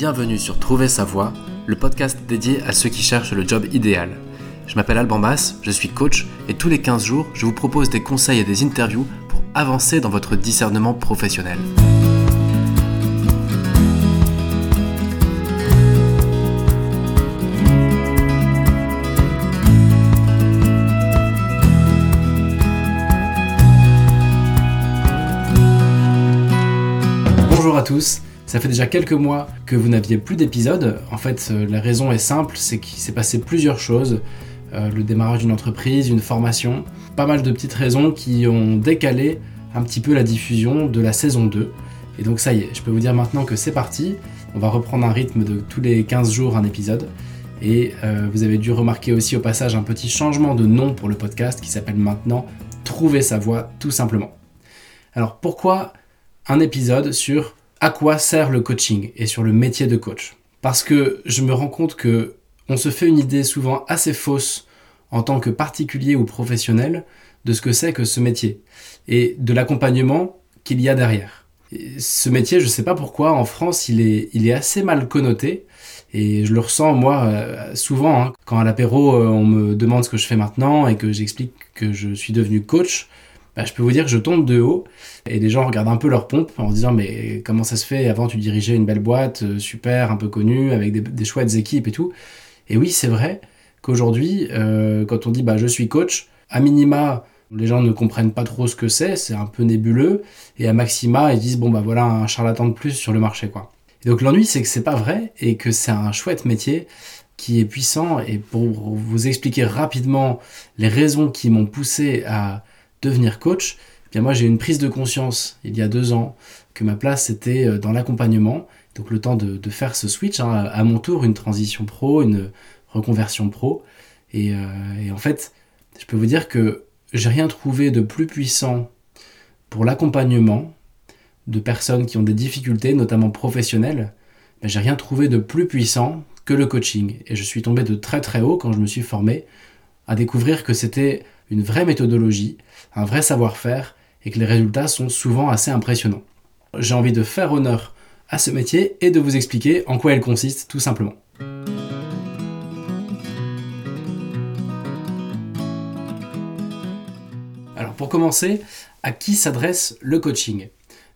Bienvenue sur Trouver sa voie, le podcast dédié à ceux qui cherchent le job idéal. Je m'appelle Alban Bass, je suis coach et tous les 15 jours, je vous propose des conseils et des interviews pour avancer dans votre discernement professionnel. Ça fait déjà quelques mois que vous n'aviez plus d'épisodes. En fait, euh, la raison est simple, c'est qu'il s'est passé plusieurs choses. Euh, le démarrage d'une entreprise, une formation, pas mal de petites raisons qui ont décalé un petit peu la diffusion de la saison 2. Et donc ça y est, je peux vous dire maintenant que c'est parti. On va reprendre un rythme de tous les 15 jours un épisode. Et euh, vous avez dû remarquer aussi au passage un petit changement de nom pour le podcast qui s'appelle maintenant Trouver sa voix tout simplement. Alors pourquoi un épisode sur à quoi sert le coaching et sur le métier de coach. Parce que je me rends compte que on se fait une idée souvent assez fausse en tant que particulier ou professionnel de ce que c'est que ce métier et de l'accompagnement qu'il y a derrière. ce métier, je ne sais pas pourquoi, en France, il est, assez mal connoté et je le ressens moi euh, souvent hein. quand à l'apéro euh, on me demande ce que je fais maintenant et que j'explique que je suis devenu coach. Bah, je peux vous dire que je tombe de haut et les gens regardent un peu leur pompe en se disant mais comment ça se fait? Avant tu dirigeais une belle boîte euh, super, un peu connue, avec des, chouettes équipes et tout. Et oui, c'est vrai qu'aujourd'hui, euh, quand on dit bah je suis coach, à minima les gens ne comprennent pas trop ce que c'est, c'est un peu nébuleux, et à maxima ils disent bon bah voilà un charlatan de plus sur le marché quoi. Et donc l'ennui c'est que c'est pas vrai et que c'est un chouette métier qui est puissant et pour vous expliquer rapidement les raisons qui m'ont poussé à devenir coach, eh bien moi j'ai une prise de conscience il y a deux ans que ma place était euh, dans l'accompagnement. Donc le temps de, faire ce switch, hein, à mon tour, une transition pro, une reconversion pro. Et, euh, et en fait, je peux vous dire que j'ai rien trouvé de plus puissant pour l'accompagnement de personnes qui ont des difficultés, notamment professionnelles. Mais j'ai rien trouvé de plus puissant que le coaching. Et je suis tombé de très très haut quand je me suis formé à découvrir que c'était une vraie méthodologie, un vrai savoir-faire et que les résultats sont souvent assez impressionnants. J'ai envie de faire honneur à ce métier et de vous expliquer en quoi elle consiste tout simplement. Alors pour commencer, à qui s'adresse le coaching?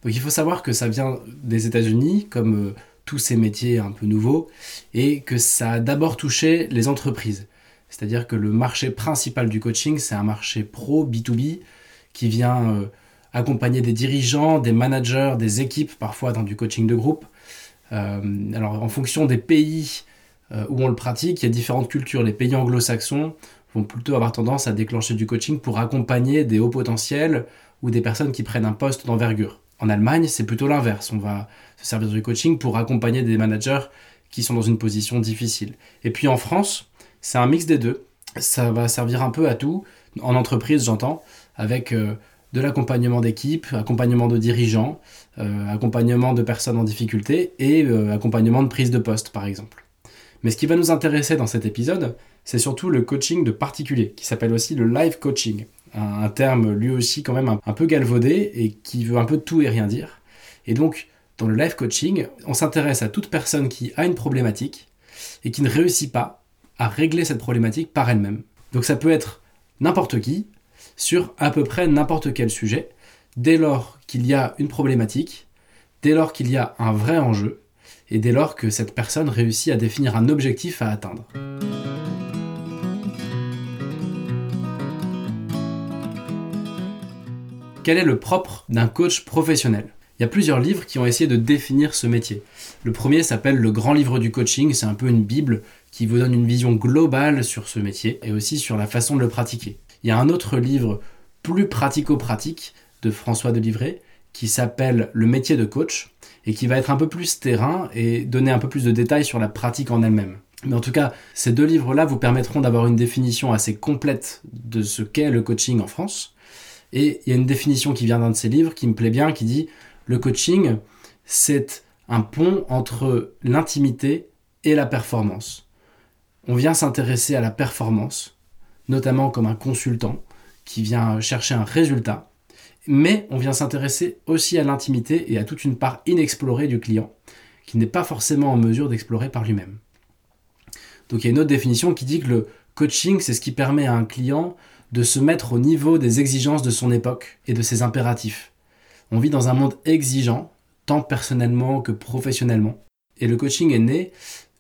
Donc il faut savoir que ça vient des États-Unis comme euh, tous ces métiers un peu nouveaux et que ça a d'abord touché les entreprises. C'est-à-dire que le marché principal du coaching, c'est un marché pro B2B qui vient euh, accompagner des dirigeants, des managers, des équipes, parfois dans du coaching de groupe. Euh, alors en fonction des pays euh, où on le pratique, il y a différentes cultures. Les pays anglo-saxons vont plutôt avoir tendance à déclencher du coaching pour accompagner des hauts potentiels ou des personnes qui prennent un poste d'envergure. En Allemagne, c'est plutôt l'inverse. On va se servir du coaching pour accompagner des managers qui sont dans une position difficile. Et puis en France, c'est un mix des deux. Ça va servir un peu à tout, en entreprise j'entends, avec euh, de l'accompagnement d'équipe, accompagnement de dirigeants, euh, accompagnement de personnes en difficulté et euh, accompagnement de prise de poste par exemple. Mais ce qui va nous intéresser dans cet épisode, c'est surtout le coaching de particulier, qui s'appelle aussi le live coaching, un, terme lui aussi quand même un, peu galvaudé et qui veut un peu tout et rien dire. Et donc, dans le live coaching, on s'intéresse à toute personne qui a une problématique et qui ne réussit pas à régler cette problématique par elle-même. Donc ça peut être n'importe qui, sur à peu près n'importe quel sujet, dès lors qu'il y a une problématique, dès lors qu'il y a un vrai enjeu, et dès lors que cette personne réussit à définir un objectif à atteindre. Quel est le propre d'un coach professionnel? Il y a plusieurs livres qui ont essayé de définir ce métier. Le premier s'appelle Le Grand Livre du Coaching, c'est un peu une bible qui vous donne une vision globale sur ce métier et aussi sur la façon de le pratiquer. Il y a un autre livre plus pratico-pratique de François Delivray qui s'appelle Le métier de coach et qui va être un peu plus terrain et donner un peu plus de détails sur la pratique en elle-même. Mais en tout cas, ces deux livres-là vous permettront d'avoir une définition assez complète de ce qu'est le coaching en France. Et il y a une définition qui vient d'un de ces livres qui me plaît bien, qui dit le coaching, c'est un pont entre l'intimité et la performance on vient s'intéresser à la performance, notamment comme un consultant qui vient chercher un résultat, mais on vient s'intéresser aussi à l'intimité et à toute une part inexplorée du client, qu'il n'est pas forcément en mesure d'explorer par lui-même. Donc il y a une autre définition qui dit que le coaching, c'est ce qui permet à un client de se mettre au niveau des exigences de son époque et de ses impératifs. On vit dans un monde exigeant, tant personnellement que professionnellement. Et le coaching est né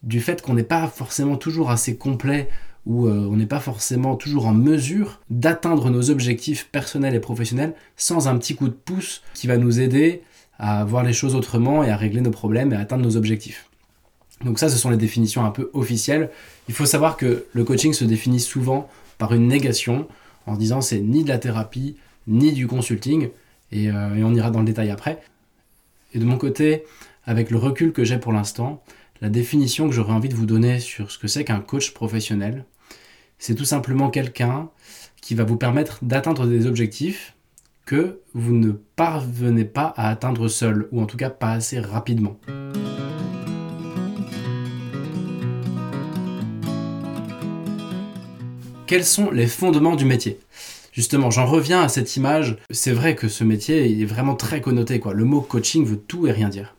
du fait qu'on n'est pas forcément toujours assez complet ou euh, on n'est pas forcément toujours en mesure d'atteindre nos objectifs personnels et professionnels sans un petit coup de pouce qui va nous aider à voir les choses autrement et à régler nos problèmes et à atteindre nos objectifs. Donc ça, ce sont les définitions un peu officielles. Il faut savoir que le coaching se définit souvent par une négation en disant c'est ni de la thérapie, ni du consulting, euh, et on ira dans le détail après. Et de mon côté, avec le recul que j'ai pour l'instant, la définition que j'aurais envie de vous donner sur ce que c'est qu'un coach professionnel, c'est tout simplement quelqu'un qui va vous permettre d'atteindre des objectifs que vous ne parvenez pas à atteindre seul, ou en tout cas pas assez rapidement. Quels sont les fondements du métier? Justement, j'en reviens à cette image. C'est vrai que ce métier est vraiment très connoté. Quoi. Le mot coaching veut tout et rien dire.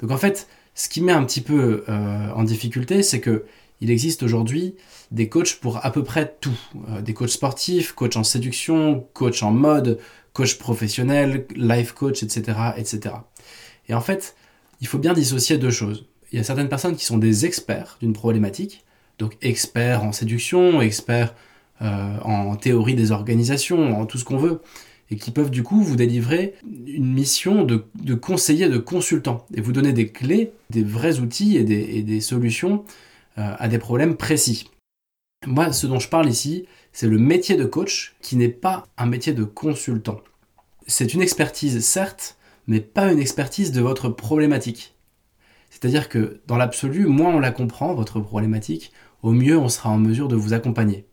Donc en fait, ce qui met un petit peu euh, en difficulté, c'est que il existe aujourd'hui des coachs pour à peu près tout. Euh, des coachs sportifs, coachs en séduction, coachs en mode, coach professionnel, life coach, etc., etc. Et en fait, il faut bien dissocier deux choses. Il y a certaines personnes qui sont des experts d'une problématique, donc experts en séduction, experts euh, en théorie des organisations, en tout ce qu'on veut, et qui peuvent du coup vous délivrer une mission de, conseiller, de consultant, et vous donner des clés, des vrais outils et des, solutions euh, à des problèmes précis. Moi, ce dont je parle ici, c'est le métier de coach qui n'est pas un métier de consultant. C'est une expertise, certes, mais pas une expertise de votre problématique. C'est-à-dire que dans l'absolu, moins on la comprend, votre problématique, au mieux on sera en mesure de vous accompagner.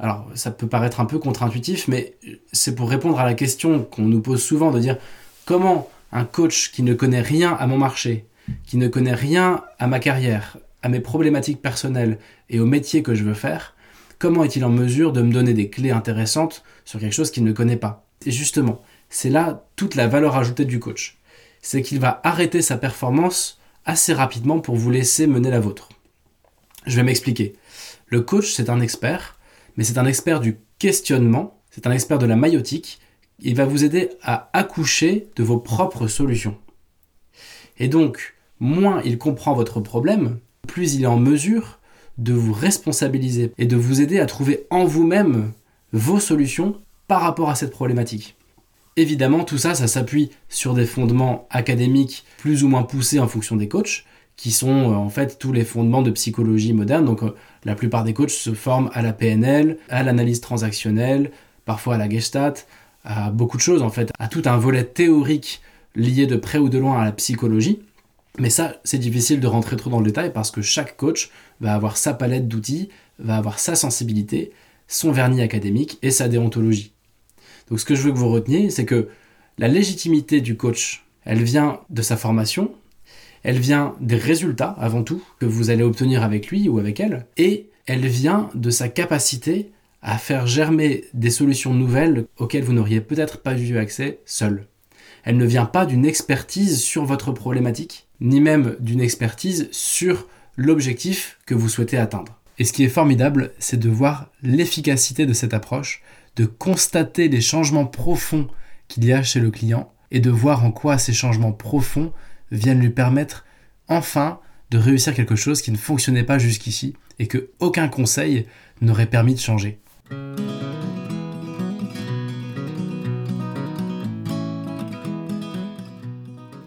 Alors, ça peut paraître un peu contre-intuitif, mais c'est pour répondre à la question qu'on nous pose souvent de dire comment un coach qui ne connaît rien à mon marché, qui ne connaît rien à ma carrière, à mes problématiques personnelles et au métier que je veux faire, comment est-il en mesure de me donner des clés intéressantes sur quelque chose qu'il ne connaît pas? Et justement, c'est là toute la valeur ajoutée du coach. C'est qu'il va arrêter sa performance assez rapidement pour vous laisser mener la vôtre. Je vais m'expliquer. Le coach, c'est un expert, mais c'est un expert du questionnement, c'est un expert de la maïotique. Il va vous aider à accoucher de vos propres solutions. Et donc, moins il comprend votre problème, plus il est en mesure de vous responsabiliser et de vous aider à trouver en vous-même vos solutions par rapport à cette problématique. Évidemment, tout ça, ça s'appuie sur des fondements académiques plus ou moins poussés en fonction des coachs, qui sont euh, en fait tous les fondements de psychologie moderne. Donc euh, la plupart des coachs se forment à la PNL, à l'analyse transactionnelle, parfois à la Gestalt, à beaucoup de choses en fait, à tout un volet théorique lié de près ou de loin à la psychologie. Mais ça, c'est difficile de rentrer trop dans le détail parce que chaque coach va avoir sa palette d'outils, va avoir sa sensibilité, son vernis académique et sa déontologie. Donc ce que je veux que vous reteniez, c'est que la légitimité du coach, elle vient de sa formation, elle vient des résultats avant tout que vous allez obtenir avec lui ou avec elle, et elle vient de sa capacité à faire germer des solutions nouvelles auxquelles vous n'auriez peut-être pas eu accès seul. Elle ne vient pas d'une expertise sur votre problématique, ni même d'une expertise sur l'objectif que vous souhaitez atteindre. Et ce qui est formidable, c'est de voir l'efficacité de cette approche, de constater les changements profonds qu'il y a chez le client et de voir en quoi ces changements profonds viennent lui permettre enfin de réussir quelque chose qui ne fonctionnait pas jusqu'ici et que aucun conseil n'aurait permis de changer.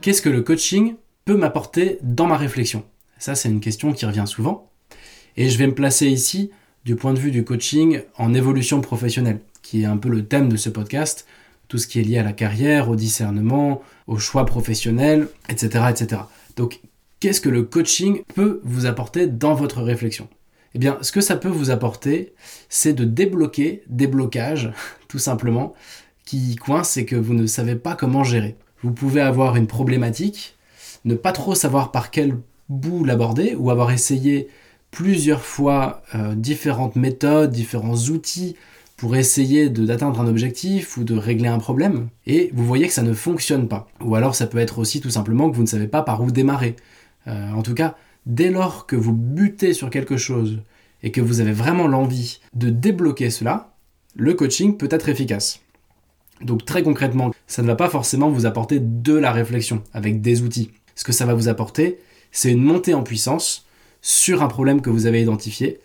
Qu'est-ce que le coaching peut m'apporter dans ma réflexion? Ça, c'est une question qui revient souvent. Et je vais me placer ici du point de vue du coaching en évolution professionnelle, qui est un peu le thème de ce podcast, tout ce qui est lié à la carrière, au discernement, au choix professionnel, etc. etc. Donc, qu'est-ce que le coaching peut vous apporter dans votre réflexion? Eh bien, ce que ça peut vous apporter, c'est de débloquer des blocages, tout simplement, qui coincent et que vous ne savez pas comment gérer. Vous pouvez avoir une problématique, ne pas trop savoir par quel bout l'aborder, ou avoir essayé plusieurs fois euh, différentes méthodes, différents outils pour essayer d'atteindre un objectif ou de régler un problème, et vous voyez que ça ne fonctionne pas. Ou alors ça peut être aussi tout simplement que vous ne savez pas par où démarrer. Euh, en tout cas, dès lors que vous butez sur quelque chose et que vous avez vraiment l'envie de débloquer cela, le coaching peut être efficace. Donc très concrètement, ça ne va pas forcément vous apporter de la réflexion avec des outils. Ce que ça va vous apporter, c'est une montée en puissance sur un problème que vous avez identifié.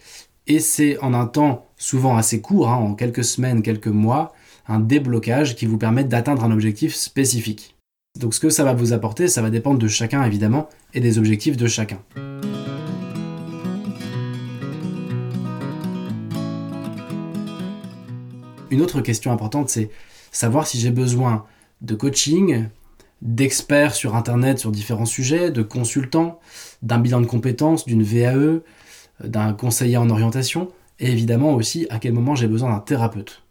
Et c'est en un temps souvent assez court, hein, en quelques semaines, quelques mois, un déblocage qui vous permet d'atteindre un objectif spécifique. Donc ce que ça va vous apporter, ça va dépendre de chacun évidemment et des objectifs de chacun. Une autre question importante, c'est savoir si j'ai besoin de coaching, d'experts sur Internet sur différents sujets, de consultants, d'un bilan de compétences, d'une VAE, d'un conseiller en orientation, et évidemment aussi à quel moment j'ai besoin d'un thérapeute.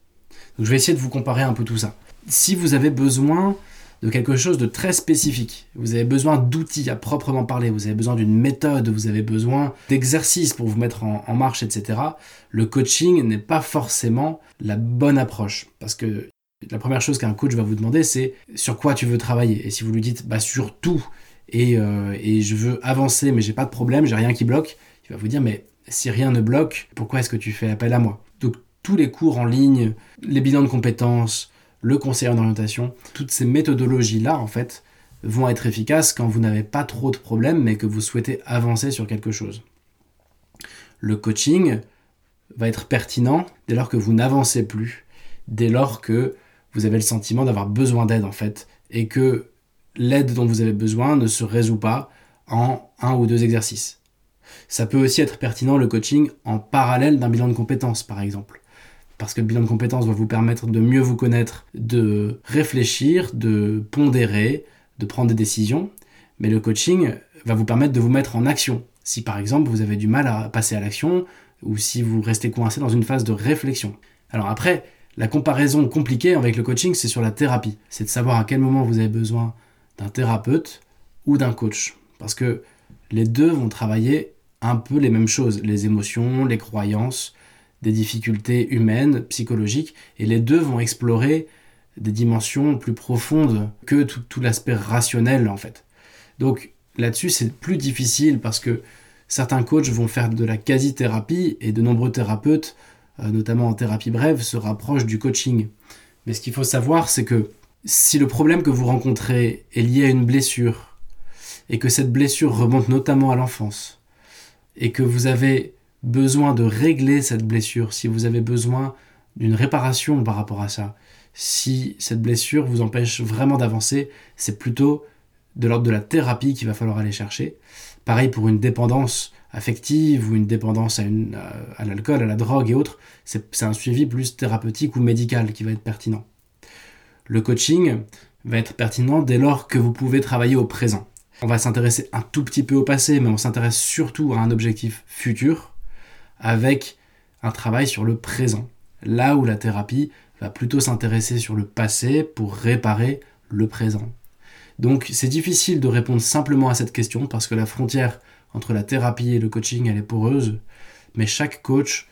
Donc je vais essayer de vous comparer un peu tout ça. Si vous avez besoin de quelque chose de très spécifique, vous avez besoin d'outils à proprement parler, vous avez besoin d'une méthode, vous avez besoin d'exercices pour vous mettre en, marche, etc., le coaching n'est pas forcément la bonne approche. Parce que la première chose qu'un coach va vous demander, c'est sur quoi tu veux travailler. Et si vous lui dites bah, sur tout et, euh, et je veux avancer, mais j'ai pas de problème, j'ai rien qui bloque, il va vous dire mais si rien ne bloque, pourquoi est-ce que tu fais appel à moi? Donc tous les cours en ligne, les bilans de compétences, le conseil en orientation, toutes ces méthodologies-là, en fait, vont être efficaces quand vous n'avez pas trop de problèmes, mais que vous souhaitez avancer sur quelque chose. Le coaching va être pertinent dès lors que vous n'avancez plus, dès lors que vous avez le sentiment d'avoir besoin d'aide en fait, et que l'aide dont vous avez besoin ne se résout pas en un ou deux exercices. Ça peut aussi être pertinent le coaching en parallèle d'un bilan de compétences par exemple. Parce que le bilan de compétences va vous permettre de mieux vous connaître, de réfléchir, de pondérer, de prendre des décisions. Mais le coaching va vous permettre de vous mettre en action. Si par exemple vous avez du mal à passer à l'action, ou si vous restez coincé dans une phase de réflexion. Alors après, la comparaison compliquée avec le coaching, c'est sur la thérapie. C'est de savoir à quel moment vous avez besoin d'un thérapeute ou d'un coach. Parce que les deux vont travailler un peu les mêmes choses, les émotions, les croyances, des difficultés humaines, psychologiques, et les deux vont explorer des dimensions plus profondes que tout, l'aspect rationnel en fait. Donc là-dessus c'est plus difficile parce que certains coachs vont faire de la quasi-thérapie et de nombreux thérapeutes euh, notamment en thérapie brève, se rapproche du coaching. Mais ce qu'il faut savoir, c'est que si le problème que vous rencontrez est lié à une blessure, et que cette blessure remonte notamment à l'enfance, et que vous avez besoin de régler cette blessure, si vous avez besoin d'une réparation par rapport à ça, si cette blessure vous empêche vraiment d'avancer, c'est plutôt de l'ordre de la thérapie qu'il va falloir aller chercher. Pareil pour une dépendance affective ou une dépendance à, l'alcool, à la drogue et autres, c'est un suivi plus thérapeutique ou médical qui va être pertinent. Le coaching va être pertinent dès lors que vous pouvez travailler au présent. On va s'intéresser un tout petit peu au passé, mais on s'intéresse surtout à un objectif futur avec un travail sur le présent. Là où la thérapie va plutôt s'intéresser sur le passé pour réparer le présent. Donc c'est difficile de répondre simplement à cette question parce que la frontière entre la thérapie et le coaching, elle est poreuse, mais chaque coach,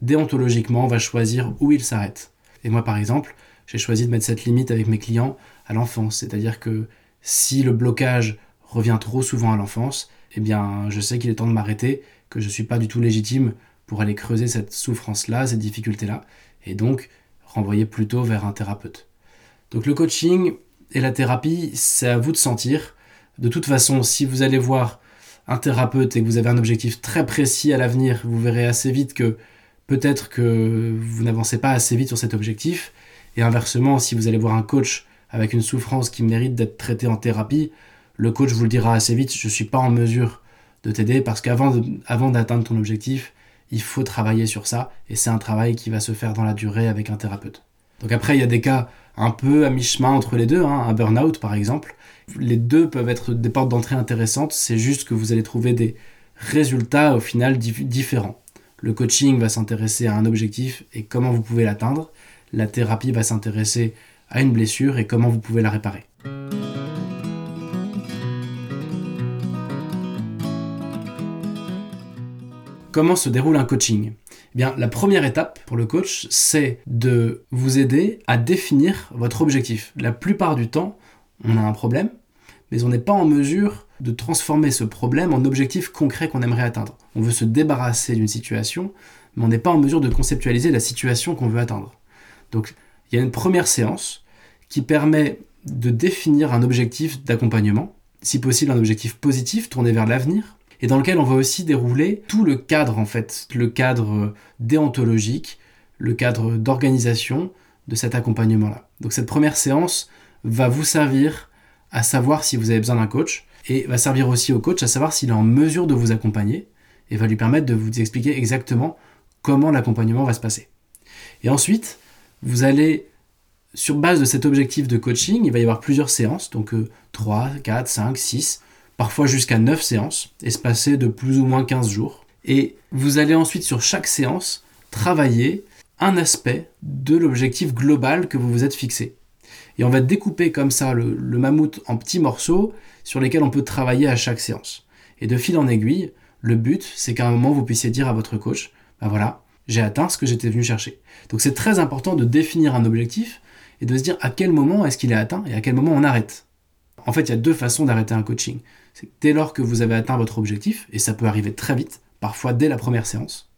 déontologiquement, va choisir où il s'arrête. Et moi, par exemple, j'ai choisi de mettre cette limite avec mes clients à l'enfance, c'est-à-dire que si le blocage revient trop souvent à l'enfance, eh bien, je sais qu'il est temps de m'arrêter, que je ne suis pas du tout légitime pour aller creuser cette souffrance-là, cette difficulté-là, et donc renvoyer plutôt vers un thérapeute. Donc le coaching et la thérapie, c'est à vous de sentir. De toute façon, si vous allez voir un thérapeute et que vous avez un objectif très précis à l'avenir, vous verrez assez vite que peut-être que vous n'avancez pas assez vite sur cet objectif. Et inversement, si vous allez voir un coach avec une souffrance qui mérite d'être traitée en thérapie, le coach vous le dira assez vite, je ne suis pas en mesure de t'aider parce qu'avant d'atteindre ton objectif, il faut travailler sur ça et c'est un travail qui va se faire dans la durée avec un thérapeute. Donc après, il y a des cas un peu à mi-chemin entre les deux, hein, un burn-out par exemple, les deux peuvent être des portes d'entrée intéressantes, c'est juste que vous allez trouver des résultats au final différents. Le coaching va s'intéresser à un objectif et comment vous pouvez l'atteindre. La thérapie va s'intéresser à une blessure et comment vous pouvez la réparer. Comment se déroule un coaching? Eh bien, la première étape pour le coach, c'est de vous aider à définir votre objectif. La plupart du temps, on a un problème, mais on n'est pas en mesure de transformer ce problème en objectif concret qu'on aimerait atteindre. On veut se débarrasser d'une situation, mais on n'est pas en mesure de conceptualiser la situation qu'on veut atteindre. Donc il y a une première séance qui permet de définir un objectif d'accompagnement, si possible un objectif positif tourné vers l'avenir, et dans lequel on va aussi dérouler tout le cadre en fait, le cadre déontologique, le cadre d'organisation de cet accompagnement-là. Donc cette première séance va vous servir à savoir si vous avez besoin d'un coach et va servir aussi au coach à savoir s'il est en mesure de vous accompagner et va lui permettre de vous expliquer exactement comment l'accompagnement va se passer. Et ensuite, vous allez, sur base de cet objectif de coaching, il va y avoir plusieurs séances, donc 3, 4, 5, 6, parfois jusqu'à 9 séances, espacées de plus ou moins 15 jours. Et vous allez ensuite, sur chaque séance, travailler un aspect de l'objectif global que vous vous êtes fixé. Et on va découper comme ça le, mammouth en petits morceaux sur lesquels on peut travailler à chaque séance. Et de fil en aiguille, le but, c'est qu'à un moment, vous puissiez dire à votre coach, ben voilà, j'ai atteint ce que j'étais venu chercher. Donc c'est très important de définir un objectif et de se dire à quel moment est-ce qu'il est atteint et à quel moment on arrête. En fait, il y a deux façons d'arrêter un coaching. C'est dès lors que vous avez atteint votre objectif, et ça peut arriver très vite, parfois dès la première séance.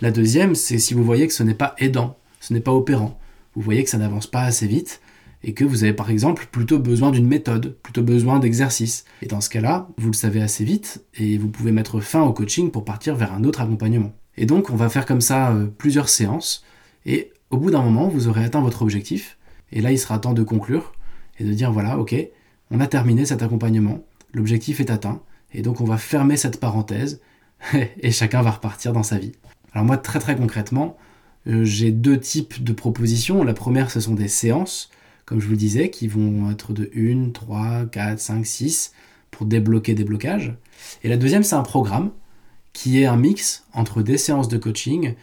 La deuxième, c'est si vous voyez que ce n'est pas aidant, ce n'est pas opérant. Vous voyez que ça n'avance pas assez vite et que vous avez par exemple plutôt besoin d'une méthode, plutôt besoin d'exercice. Et dans ce cas-là, vous le savez assez vite et vous pouvez mettre fin au coaching pour partir vers un autre accompagnement. Et donc on va faire comme ça euh, plusieurs séances et au bout d'un moment, vous aurez atteint votre objectif et là il sera temps de conclure et de dire voilà, OK, on a terminé cet accompagnement, l'objectif est atteint et donc on va fermer cette parenthèse et chacun va repartir dans sa vie. Alors moi très très concrètement, euh, j'ai deux types de propositions. La première, ce sont des séances comme je vous le disais, qui vont être de 1, 3, 4, 5, 6 pour débloquer des blocages. Et la deuxième, c'est un programme qui est un mix entre des séances de coaching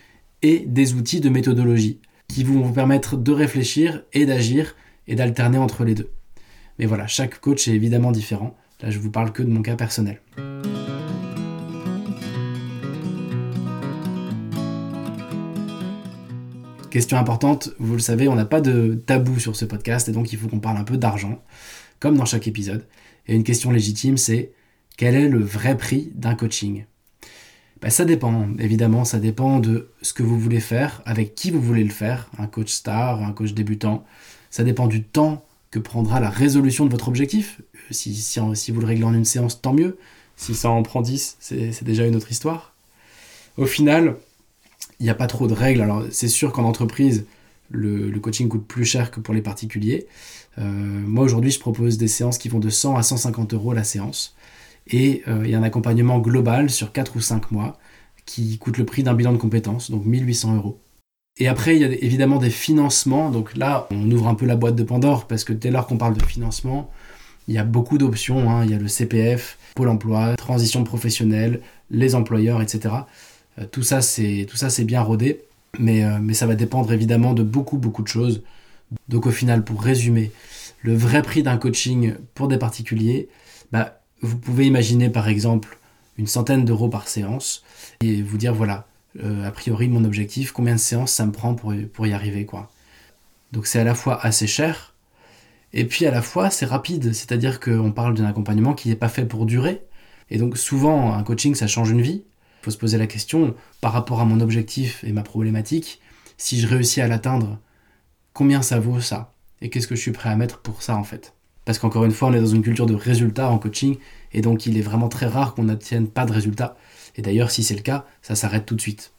et des outils de méthodologie qui vont vous permettre de réfléchir et d'agir et d'alterner entre les deux. Mais voilà, chaque coach est évidemment différent. Là, je vous parle que de mon cas personnel. Question importante, vous le savez, on n'a pas de tabou sur ce podcast et donc il faut qu'on parle un peu d'argent, comme dans chaque épisode. Et une question légitime, c'est quel est le vrai prix d'un coaching? Ben, Ça dépend, évidemment, ça dépend de ce que vous voulez faire, avec qui vous voulez le faire, un coach star, un coach débutant. Ça dépend du temps que prendra la résolution de votre objectif. Si, si, si vous le réglez en une séance, tant mieux. Si ça en prend 10, c'est déjà une autre histoire. Au final, il n'y a pas trop de règles. Alors, c'est sûr qu'en entreprise, le, coaching coûte plus cher que pour les particuliers. Euh, moi, aujourd'hui, je propose des séances qui vont de 100 à 150 euros la séance. Et euh, il y a un accompagnement global sur 4 ou 5 mois qui coûte le prix d'un bilan de compétences, donc 1800 euros. Et après, il y a évidemment des financements. Donc là, on ouvre un peu la boîte de Pandore parce que dès lors qu'on parle de financement, il y a beaucoup d'options. Hein. Il y a le CPF, Pôle emploi, transition professionnelle, les employeurs, etc. Euh, tout ça, c'est tout ça, c'est bien rodé, mais, euh, mais ça va dépendre évidemment de beaucoup, beaucoup de choses. Donc au final, pour résumer, le vrai prix d'un coaching pour des particuliers, bah, vous pouvez imaginer par exemple une centaine d'euros par séance et vous dire voilà, euh, a priori mon objectif, combien de séances ça me prend pour, pour y arriver quoi. Donc c'est à la fois assez cher et puis à la fois c'est rapide, c'est-à-dire qu'on parle d'un accompagnement qui n'est pas fait pour durer. Et donc souvent un coaching ça change une vie, faut se poser la question, par rapport à mon objectif et ma problématique, si je réussis à l'atteindre, combien ça vaut ça? Et qu'est-ce que je suis prêt à mettre pour ça en fait? Parce qu'encore une fois, on est dans une culture de résultats en coaching, et donc il est vraiment très rare qu'on n'obtienne pas de résultats. Et d'ailleurs, si c'est le cas, ça s'arrête tout de suite.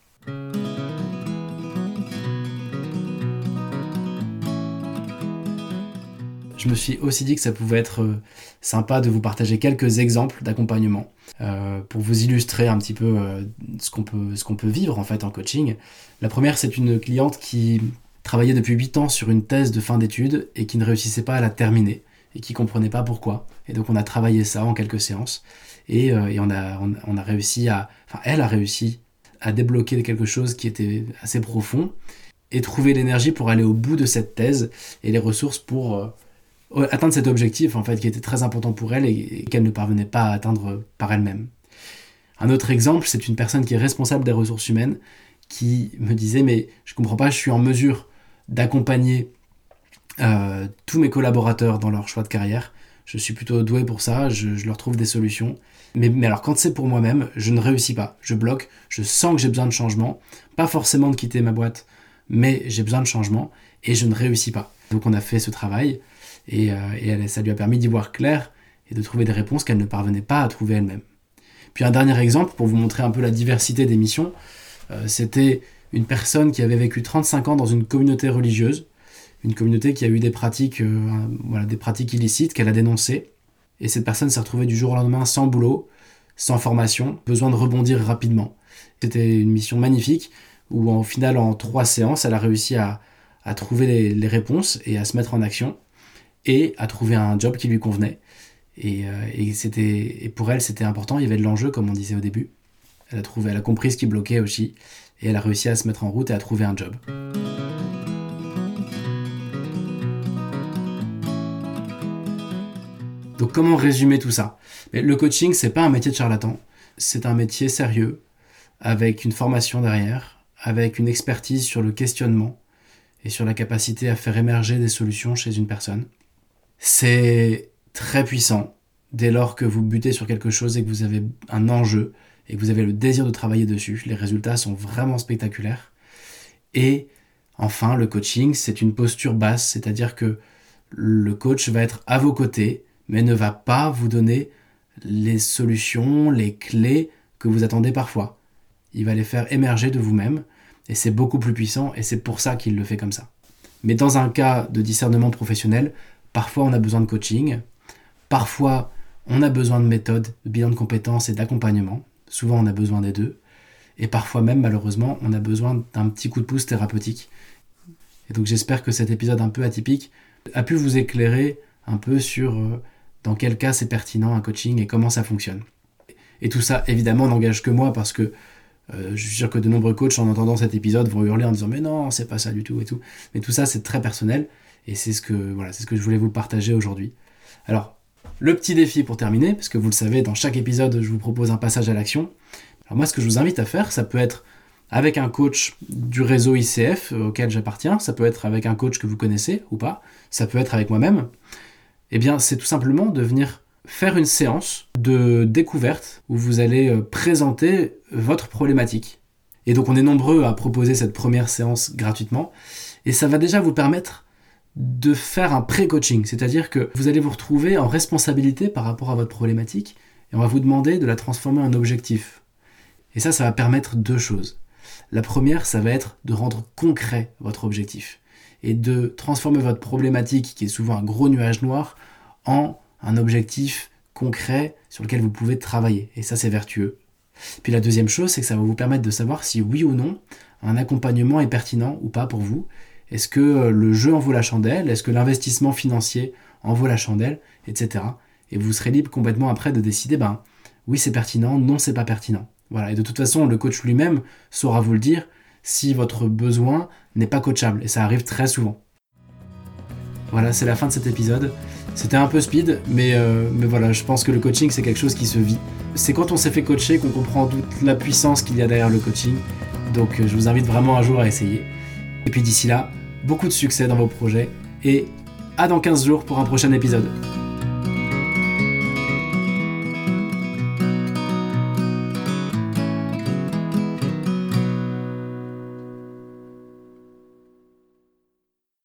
je me suis aussi dit que ça pouvait être euh, sympa de vous partager quelques exemples d'accompagnement euh, pour vous illustrer un petit peu euh, ce qu'on peut, peut vivre en fait en coaching. La première, c'est une cliente qui travaillait depuis 8 ans sur une thèse de fin d'études et qui ne réussissait pas à la terminer et qui comprenait pas pourquoi. Et donc on a travaillé ça en quelques séances et, et on, a, on, a réussi à, enfin elle a réussi à débloquer quelque chose qui était assez profond et trouver l'énergie pour aller au bout de cette thèse et les ressources pour atteindre cet objectif en fait qui était très important pour elle et, qu'elle ne parvenait pas à atteindre par elle-même. Un autre exemple, c'est une personne qui est responsable des ressources humaines qui me disait mais je comprends pas, je suis en mesure d'accompagner euh, tous mes collaborateurs dans leur choix de carrière. je suis plutôt doué pour ça, je, leur trouve des solutions. Mais, alors quand c'est pour moi-même, je ne réussis pas. Je bloque, je sens que j'ai besoin de changement. Pas forcément de quitter ma boîte, mais j'ai besoin de changement et je ne réussis pas. Donc on a fait ce travail et, euh, ça lui a permis d'y voir clair et de trouver des réponses qu'elle ne parvenait pas à trouver elle-même. Puis un dernier exemple pour vous montrer un peu la diversité des missions, euh, c'était une personne qui avait vécu 35 ans dans une communauté religieuse, une communauté qui a eu des pratiques, euh, voilà, des pratiques illicites qu'elle a dénoncées. Et cette personne s'est retrouvée du jour au lendemain sans boulot, sans formation, besoin de rebondir rapidement. C'était une mission magnifique où au final en trois séances, elle a réussi à, trouver les, réponses et à se mettre en action et à trouver un job qui lui convenait. Et, euh, et, c'était, et pour elle, c'était important, il y avait de l'enjeu, comme on disait au début. Elle a, trouvé, elle a compris ce qui bloquait aussi, et elle a réussi à se mettre en route et à trouver un job. Donc comment résumer tout ça? Le coaching, c'est pas un métier de charlatan, c'est un métier sérieux, avec une formation derrière, avec une expertise sur le questionnement et sur la capacité à faire émerger des solutions chez une personne. C'est très puissant dès lors que vous butez sur quelque chose et que vous avez un enjeu et que vous avez le désir de travailler dessus. Les résultats sont vraiment spectaculaires. Et enfin, le coaching, c'est une posture basse, c'est-à-dire que le coach va être à vos côtés, mais ne va pas vous donner les solutions, les clés que vous attendez parfois. Il va les faire émerger de vous-même, et c'est beaucoup plus puissant, et c'est pour ça qu'il le fait comme ça. Mais dans un cas de discernement professionnel, parfois on a besoin de coaching, parfois on a besoin de méthodes, de bilan de compétences et d'accompagnement. Souvent on a besoin des deux. Et parfois même, malheureusement, on a besoin d'un petit coup de pouce thérapeutique. Et donc j'espère que cet épisode un peu atypique a pu vous éclairer un peu sur euh, dans quel cas c'est pertinent un coaching et comment ça fonctionne. Et tout ça, évidemment, n'engage que moi parce que euh, je suis sûr que de nombreux coachs, en entendant cet épisode, vont hurler en disant mais non, c'est pas ça du tout et tout. Mais tout ça, c'est très personnel et c'est ce que voilà, ce que je voulais vous partager aujourd'hui. Alors, le petit défi pour terminer, parce que vous le savez, dans chaque épisode, je vous propose un passage à l'action. Alors moi, ce que je vous invite à faire, ça peut être avec un coach du réseau ICF euh, auquel j'appartiens, ça peut être avec un coach que vous connaissez ou pas, ça peut être avec moi-même. Eh bien, c'est tout simplement de venir faire une séance de découverte où vous allez euh, présenter votre problématique. Et donc on est nombreux à proposer cette première séance gratuitement. Et ça va déjà vous permettre de faire un pré-coaching, c'est-à-dire que vous allez vous retrouver en responsabilité par rapport à votre problématique et on va vous demander de la transformer en objectif. Et ça, ça va permettre deux choses. La première, ça va être de rendre concret votre objectif et de transformer votre problématique, qui est souvent un gros nuage noir, en un objectif concret sur lequel vous pouvez travailler. Et ça, c'est vertueux. Puis la deuxième chose, c'est que ça va vous permettre de savoir si oui ou non un accompagnement est pertinent ou pas pour vous. Est-ce que euh, le jeu en vaut la chandelle? Est-ce que l'investissement financier en vaut la chandelle? Etc. Et vous serez libre complètement après de décider, ben oui c'est pertinent, non c'est pas pertinent. Voilà. Et de toute façon, le coach lui-même saura vous le dire si votre besoin n'est pas coachable. Et ça arrive très souvent. Voilà, c'est la fin de cet épisode. C'était un peu speed, mais, euh, mais voilà, je pense que le coaching, c'est quelque chose qui se vit. C'est quand on s'est fait coacher qu'on comprend toute la puissance qu'il y a derrière le coaching. Donc euh, je vous invite vraiment un jour à essayer. Et puis d'ici là, beaucoup de succès dans vos projets et à dans 15 jours pour un prochain épisode.